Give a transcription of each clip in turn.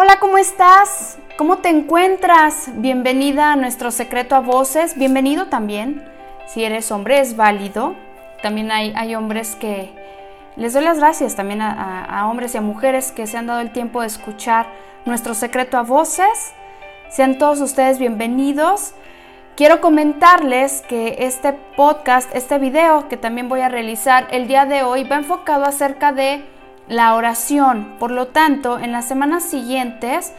Hola, ¿cómo estás? ¿Cómo te encuentras? Bienvenida a nuestro secreto a voces. Bienvenido también. Si eres hombre, es válido. También hay, hay hombres que... Les doy las gracias también a, a hombres y a mujeres que se han dado el tiempo de escuchar nuestro secreto a voces. Sean todos ustedes bienvenidos. Quiero comentarles que este podcast, este video que también voy a realizar el día de hoy va enfocado acerca de la oración. Por lo tanto, en las semanas siguientes,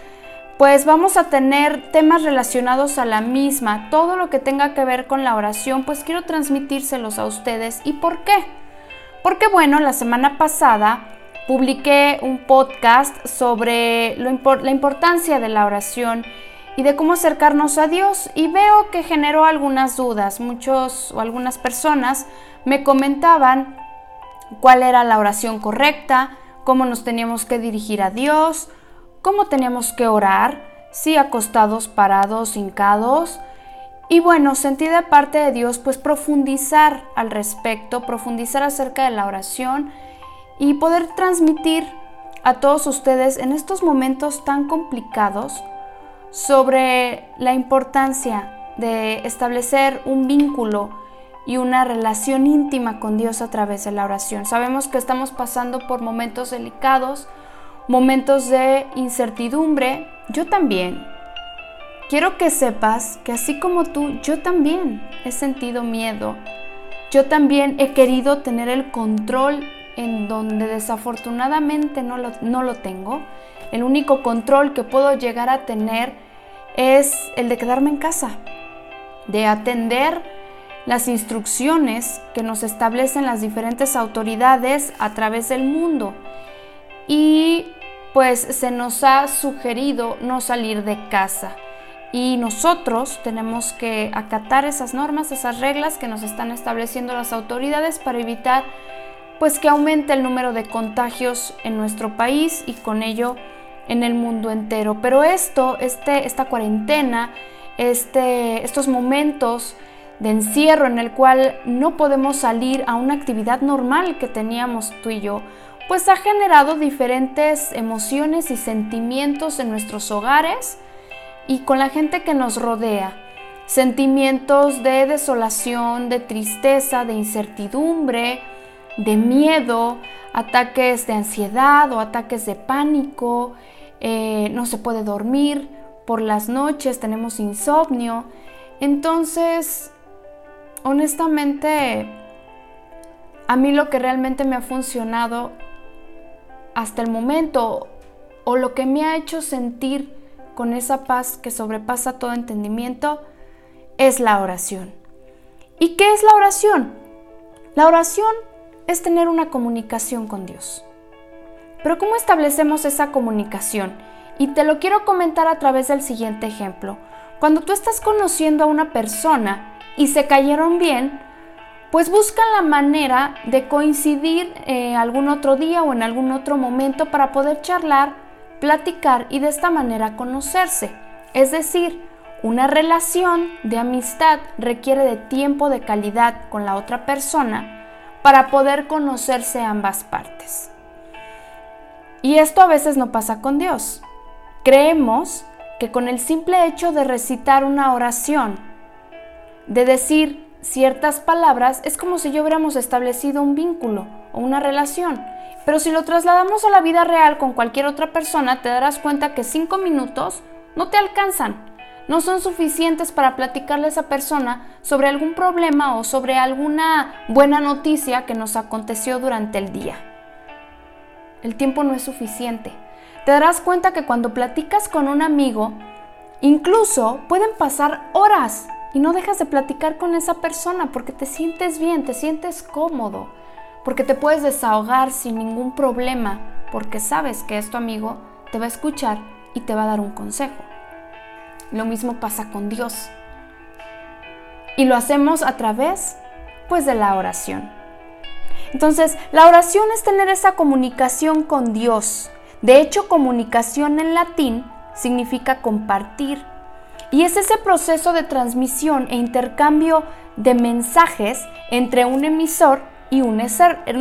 pues vamos a tener temas relacionados a la misma. Todo lo que tenga que ver con la oración, pues quiero transmitírselos a ustedes. ¿Y por qué? Porque bueno, la semana pasada publiqué un podcast sobre la importancia de la oración y de cómo acercarnos a Dios y veo que generó algunas dudas. Muchos o algunas personas me comentaban cuál era la oración correcta, cómo nos teníamos que dirigir a Dios, cómo teníamos que orar, si acostados, parados, hincados. Y bueno, sentí de parte de Dios pues profundizar al respecto, profundizar acerca de la oración y poder transmitir a todos ustedes en estos momentos tan complicados sobre la importancia de establecer un vínculo y una relación íntima con Dios a través de la oración. Sabemos que estamos pasando por momentos delicados, momentos de incertidumbre. Yo también. Quiero que sepas que así como tú, yo también he sentido miedo. Yo también he querido tener el control en donde desafortunadamente no lo, no lo tengo. El único control que puedo llegar a tener es el de quedarme en casa, de atender las instrucciones que nos establecen las diferentes autoridades a través del mundo. Y pues se nos ha sugerido no salir de casa. Y nosotros tenemos que acatar esas normas, esas reglas que nos están estableciendo las autoridades para evitar pues que aumente el número de contagios en nuestro país y con ello en el mundo entero. Pero esto, este, esta cuarentena, este, estos momentos de encierro en el cual no podemos salir a una actividad normal que teníamos tú y yo, pues ha generado diferentes emociones y sentimientos en nuestros hogares y con la gente que nos rodea. Sentimientos de desolación, de tristeza, de incertidumbre, de miedo, ataques de ansiedad o ataques de pánico, eh, no se puede dormir por las noches, tenemos insomnio. Entonces, honestamente, a mí lo que realmente me ha funcionado hasta el momento o lo que me ha hecho sentir con esa paz que sobrepasa todo entendimiento es la oración. ¿Y qué es la oración? La oración es tener una comunicación con Dios. Pero ¿cómo establecemos esa comunicación? Y te lo quiero comentar a través del siguiente ejemplo. Cuando tú estás conociendo a una persona y se cayeron bien, pues buscan la manera de coincidir eh, algún otro día o en algún otro momento para poder charlar, platicar y de esta manera conocerse. Es decir, una relación de amistad requiere de tiempo de calidad con la otra persona para poder conocerse ambas partes. Y esto a veces no pasa con Dios. Creemos que con el simple hecho de recitar una oración, de decir ciertas palabras, es como si yo hubiéramos establecido un vínculo o una relación. Pero si lo trasladamos a la vida real con cualquier otra persona, te darás cuenta que cinco minutos no te alcanzan. No son suficientes para platicarle a esa persona sobre algún problema o sobre alguna buena noticia que nos aconteció durante el día el tiempo no es suficiente. Te darás cuenta que cuando platicas con un amigo, incluso pueden pasar horas y no dejas de platicar con esa persona porque te sientes bien, te sientes cómodo, porque te puedes desahogar sin ningún problema, porque sabes que es tu amigo, te va a escuchar y te va a dar un consejo. Lo mismo pasa con Dios. Y lo hacemos a través pues de la oración. Entonces, la oración es tener esa comunicación con Dios. De hecho, comunicación en latín significa compartir. Y es ese proceso de transmisión e intercambio de mensajes entre un emisor y un,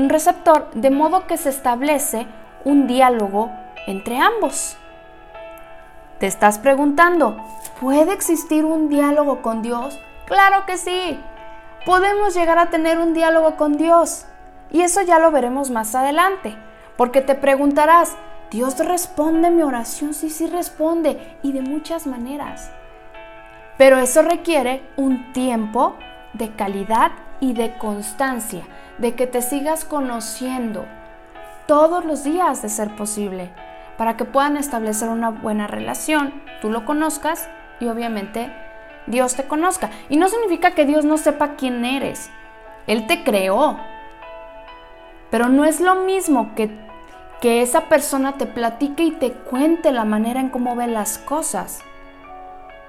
receptor, de modo que se establece un diálogo entre ambos. Te estás preguntando, ¿puede existir un diálogo con Dios? Claro que sí. Podemos llegar a tener un diálogo con Dios. Y eso ya lo veremos más adelante. Porque te preguntarás, ¿Dios responde mi oración? Sí, sí responde. Y de muchas maneras. Pero eso requiere un tiempo de calidad y de constancia, de que te sigas conociendo todos los días de ser posible, para que puedan establecer una buena relación, tú lo conozcas y obviamente Dios te conozca. Y no significa que Dios no sepa quién eres, Él te creó, pero no es lo mismo que, que esa persona te platique y te cuente la manera en cómo ve las cosas.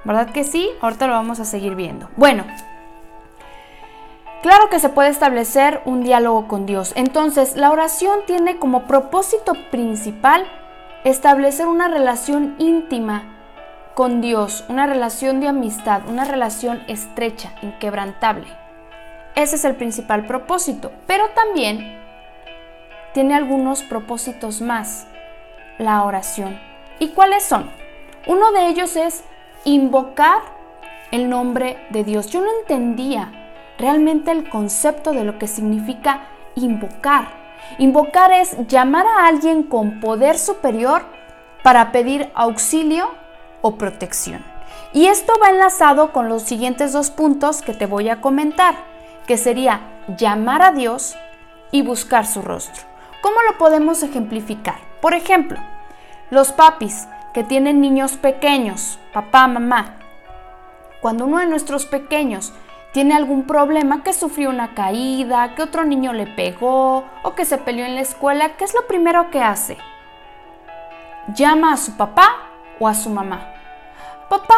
¿Verdad que sí? Ahorita lo vamos a seguir viendo. Bueno, claro que se puede establecer un diálogo con Dios. Entonces, la oración tiene como propósito principal establecer una relación íntima con Dios, una relación de amistad, una relación estrecha, inquebrantable. Ese es el principal propósito, pero también tiene algunos propósitos más, la oración. ¿Y cuáles son? Uno de ellos es invocar el nombre de Dios. Yo no entendía realmente el concepto de lo que significa invocar. Invocar es llamar a alguien con poder superior para pedir auxilio o protección. Y esto va enlazado con los siguientes dos puntos que te voy a comentar, que sería llamar a Dios y buscar su rostro. ¿Cómo lo podemos ejemplificar? Por ejemplo, los papis que tienen niños pequeños, papá, mamá, cuando uno de nuestros pequeños tiene algún problema, que sufrió una caída, que otro niño le pegó o que se peleó en la escuela, ¿qué es lo primero que hace? Llama a su papá o a su mamá. Papá,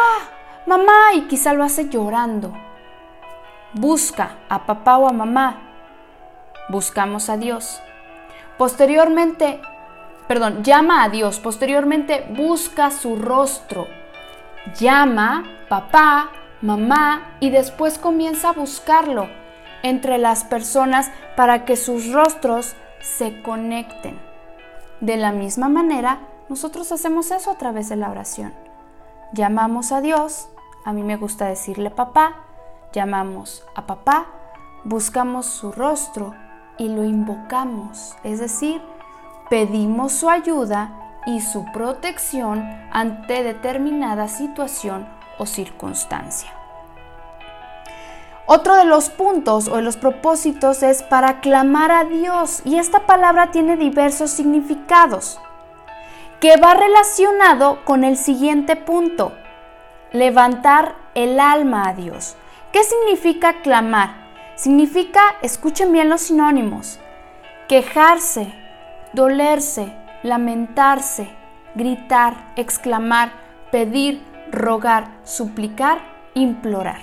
mamá, y quizá lo hace llorando. Busca a papá o a mamá. Buscamos a Dios. Posteriormente perdón, llama a Dios, posteriormente busca su rostro, llama papá, mamá y después comienza a buscarlo entre las personas para que sus rostros se conecten. De la misma manera, nosotros hacemos eso a través de la oración. Llamamos a Dios, a mí me gusta decirle papá, llamamos a papá, buscamos su rostro y lo invocamos, es decir, pedimos su ayuda y su protección ante determinada situación o circunstancia. Otro de los puntos o de los propósitos es para clamar a Dios y esta palabra tiene diversos significados que va relacionado con el siguiente punto, levantar el alma a Dios. ¿Qué significa clamar? Significa, escuchen bien los sinónimos, quejarse, dolerse, lamentarse, gritar, exclamar, pedir, rogar, suplicar, implorar.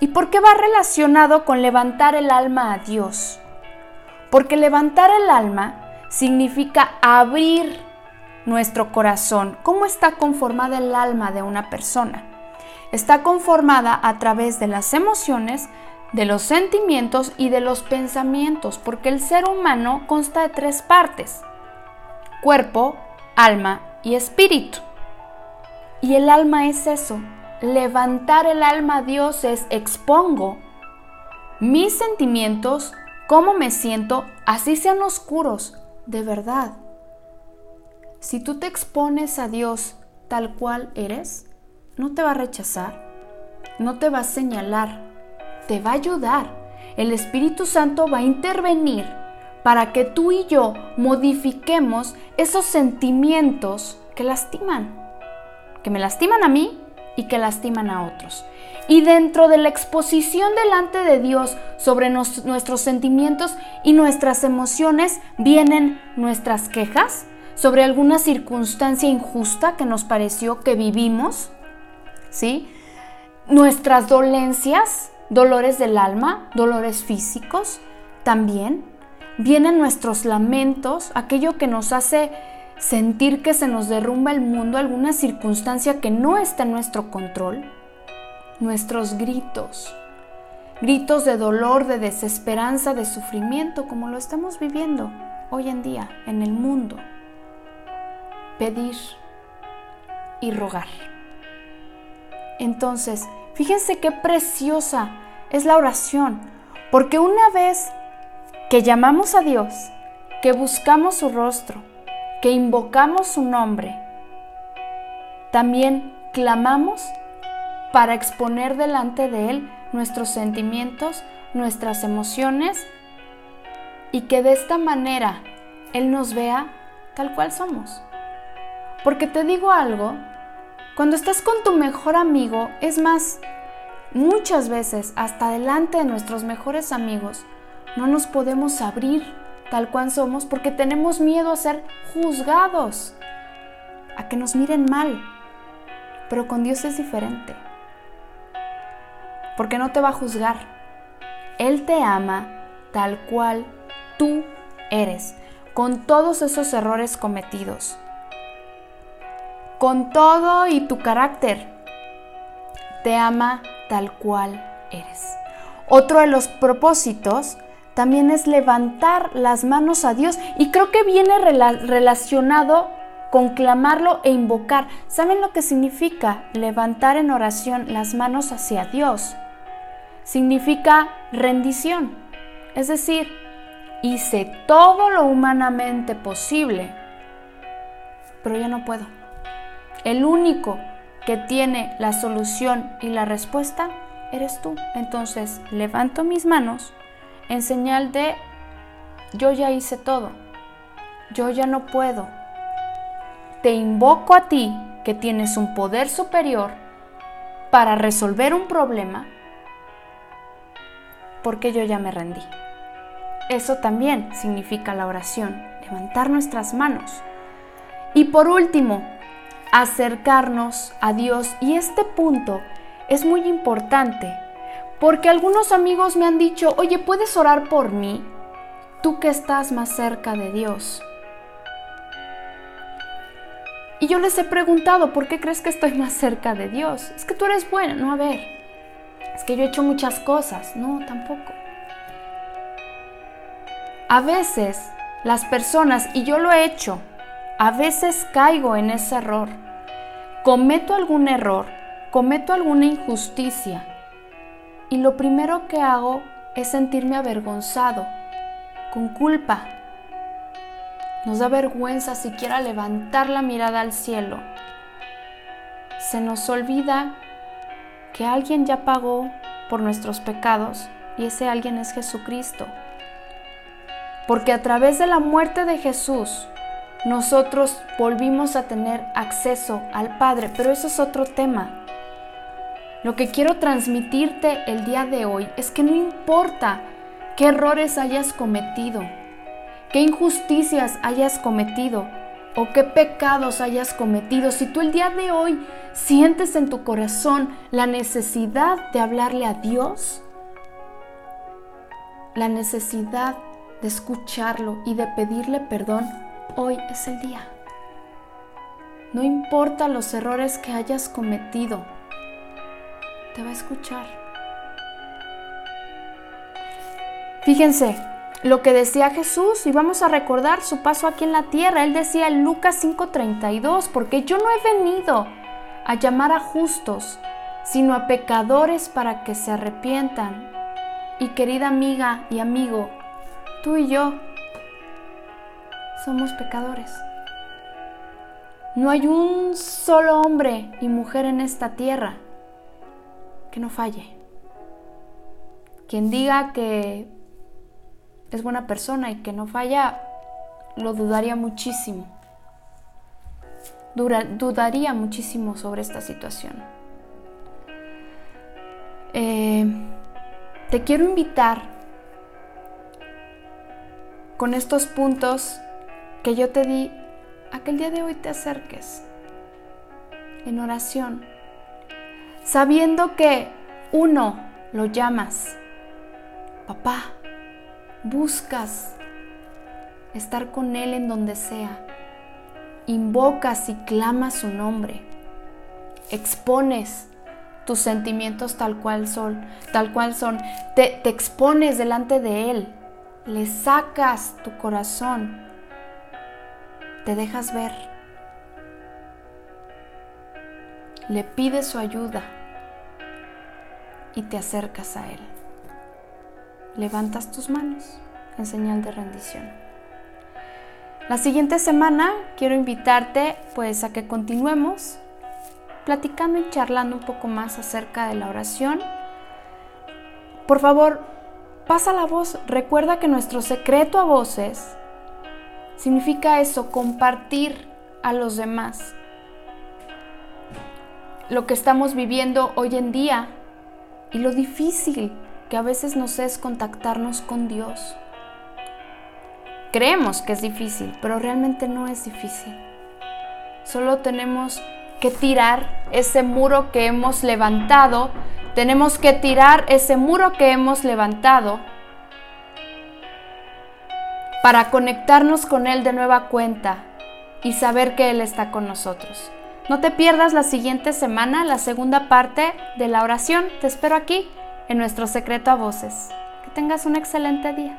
¿Y por qué va relacionado con levantar el alma a Dios? Porque levantar el alma significa abrir nuestro corazón. ¿Cómo está conformada el alma de una persona? Está conformada a través de las emociones, de los sentimientos y de los pensamientos, porque el ser humano consta de tres partes, cuerpo, alma y espíritu. Y el alma es eso, levantar el alma a Dios es expongo mis sentimientos, cómo me siento, así sean oscuros, de verdad. Si tú te expones a Dios tal cual eres, no te va a rechazar, no te va a señalar, te va a ayudar. El Espíritu Santo va a intervenir para que tú y yo modifiquemos esos sentimientos que lastiman, que me lastiman a mí y que lastiman a otros. Y dentro de la exposición delante de Dios sobre nuestros sentimientos y nuestras emociones vienen nuestras quejas sobre alguna circunstancia injusta que nos pareció que vivimos, ¿sí? Nuestras dolencias, dolores del alma, dolores físicos también. Vienen nuestros lamentos, aquello que nos hace sentir que se nos derrumba el mundo, alguna circunstancia que no está en nuestro control. Nuestros gritos, gritos de dolor, de desesperanza, de sufrimiento, como lo estamos viviendo hoy en día en el mundo. Pedir, y rogar. Entonces, fíjense qué preciosa es la oración, porque una vez que llamamos a Dios, que buscamos su rostro, que invocamos su nombre, también clamamos para exponer delante de Él nuestros sentimientos, nuestras emociones y que de esta manera Él nos vea tal cual somos. Porque te digo algo, cuando estás con tu mejor amigo, es más, muchas veces hasta delante de nuestros mejores amigos, no nos podemos abrir tal cual somos porque tenemos miedo a ser juzgados, a que nos miren mal. Pero con Dios es diferente. Porque no te va a juzgar. Él te ama tal cual tú eres, con todos esos errores cometidos, con todo y tu carácter. Te ama tal cual eres. Otro de los propósitos también es levantar las manos a Dios y creo que viene relacionado con clamarlo e invocar. ¿Saben lo que significa levantar en oración las manos hacia Dios? Significa rendición. Es decir, hice todo lo humanamente posible, pero ya no puedo. El único que tiene la solución y la respuesta eres tú. Entonces levanto mis manos en señal de yo ya hice todo, yo ya no puedo. Te invoco a ti que tienes un poder superior para resolver un problema porque yo ya me rendí. Eso también significa la oración, levantar nuestras manos. Y por último, acercarnos a Dios. Y este punto es muy importante porque algunos amigos me han dicho, oye, ¿puedes orar por mí? Tú que estás más cerca de Dios. Y yo les he preguntado, ¿por qué crees que estoy más cerca de Dios? Es que tú eres buena, no, a ver. Es que yo he hecho muchas cosas. No, tampoco. A veces las personas, y yo lo he hecho, a veces caigo en ese error. Cometo algún error, cometo alguna injusticia, y lo primero que hago es sentirme avergonzado, con culpa. Nos da vergüenza siquiera levantar la mirada al cielo. Se nos olvida que alguien ya pagó por nuestros pecados y ese alguien es Jesucristo porque a través de la muerte de Jesús nosotros volvimos a tener acceso al Padre, pero eso es otro tema. Lo que quiero transmitirte el día de hoy es que no importa qué errores hayas cometido, qué injusticias hayas cometido o qué pecados hayas cometido, si tú el día de hoy sientes en tu corazón la necesidad de hablarle a Dios, la necesidad de escucharlo y de pedirle perdón, hoy es el día. No importa los errores que hayas cometido, te va a escuchar. Fíjense lo que decía Jesús y vamos a recordar su paso aquí en la tierra. Él decía en Lucas 5:32, porque yo no he venido a llamar a justos, sino a pecadores para que se arrepientan. Y querida amiga y amigo, Tú y yo somos pecadores. No hay un solo hombre y mujer en esta tierra que no falle. Quien diga que es buena persona y que no falla, lo dudaría muchísimo. dudaría muchísimo sobre esta situación. Eh, te quiero invitar con estos puntos que yo te di a que el día de hoy te acerques en oración, sabiendo que uno lo llamas papá, buscas estar con él en donde sea, invocas y clamas su nombre, expones tus sentimientos tal cual son, tal cual son, te, te expones delante de él le sacas tu corazón, te dejas ver. le pides su ayuda y te acercas a Él. Levantas tus manos en señal de rendición. La siguiente semana quiero invitarte pues a que continuemos platicando y charlando un poco más acerca de la oración. Por favor, pasa la voz. Recuerda que nuestro secreto a voces significa eso, compartir a los demás lo que estamos viviendo hoy en día y lo difícil que a veces nos es contactarnos con Dios. Creemos que es difícil, pero realmente no es difícil. Solo tenemos que tirar ese muro que hemos levantado, tenemos que tirar ese muro que hemos levantado para conectarnos con Él de nueva cuenta y saber que Él está con nosotros. No te pierdas la siguiente semana la segunda parte de la oración. Te espero aquí en nuestro secreto a voces. Que tengas un excelente día.